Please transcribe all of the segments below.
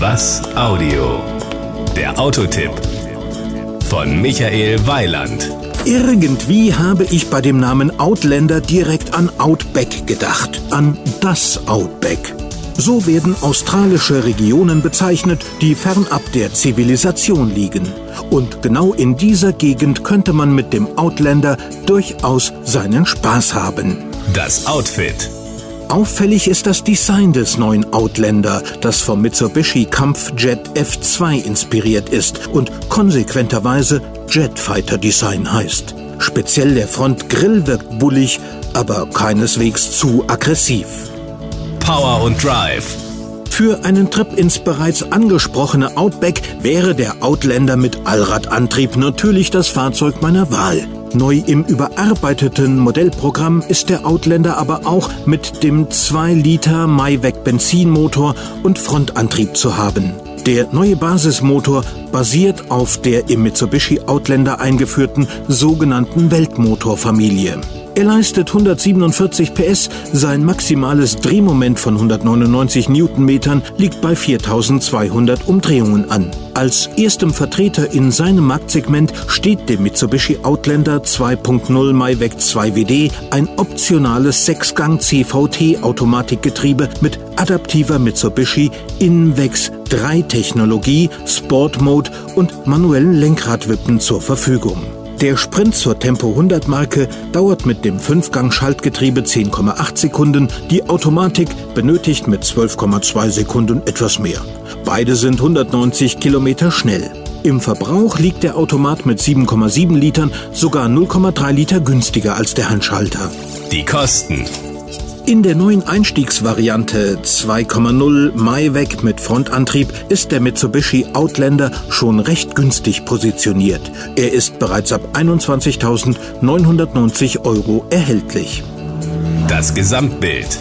Was Audio? Der Autotipp von Michael Weiland. Irgendwie habe ich bei dem Namen Outlander direkt an Outback gedacht, an das Outback. So werden australische Regionen bezeichnet, die fernab der Zivilisation liegen. Und genau in dieser Gegend könnte man mit dem Outlander durchaus seinen Spaß haben. Das Outfit. Auffällig ist das Design des neuen Outlander, das vom Mitsubishi Kampfjet F2 inspiriert ist und konsequenterweise Jetfighter Design heißt. Speziell der Frontgrill wirkt bullig, aber keineswegs zu aggressiv. Power und Drive. Für einen Trip ins bereits angesprochene Outback wäre der Outlander mit Allradantrieb natürlich das Fahrzeug meiner Wahl. Neu im überarbeiteten Modellprogramm ist der Outlander aber auch mit dem 2 Liter Mayweg Benzinmotor und Frontantrieb zu haben. Der neue Basismotor basiert auf der im Mitsubishi Outlander eingeführten sogenannten Weltmotorfamilie. Er leistet 147 PS, sein maximales Drehmoment von 199 Newtonmetern liegt bei 4200 Umdrehungen an. Als erstem Vertreter in seinem Marktsegment steht dem Mitsubishi Outlander 2.0 Mayweg 2WD ein optionales 6-Gang CVT Automatikgetriebe mit adaptiver Mitsubishi Invex 3 Technologie, Sport Mode und manuellen Lenkradwippen zur Verfügung. Der Sprint zur Tempo 100 Marke dauert mit dem 5-Gang-Schaltgetriebe 10,8 Sekunden, die Automatik benötigt mit 12,2 Sekunden etwas mehr. Beide sind 190 Kilometer schnell. Im Verbrauch liegt der Automat mit 7,7 Litern sogar 0,3 Liter günstiger als der Handschalter. Die Kosten. In der neuen Einstiegsvariante 2,0 Mayweg mit Frontantrieb ist der Mitsubishi Outlander schon recht günstig positioniert. Er ist bereits ab 21.990 Euro erhältlich. Das Gesamtbild.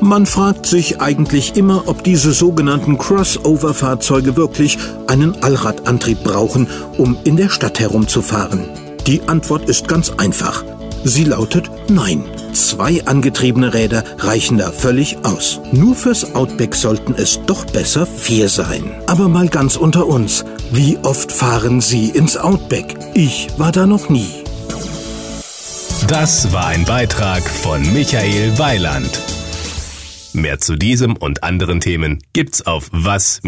Man fragt sich eigentlich immer, ob diese sogenannten Crossover-Fahrzeuge wirklich einen Allradantrieb brauchen, um in der Stadt herumzufahren. Die Antwort ist ganz einfach. Sie lautet Nein. Zwei angetriebene Räder reichen da völlig aus. Nur fürs Outback sollten es doch besser vier sein. Aber mal ganz unter uns. Wie oft fahren Sie ins Outback? Ich war da noch nie. Das war ein Beitrag von Michael Weiland. Mehr zu diesem und anderen Themen gibt's auf was-audio.de.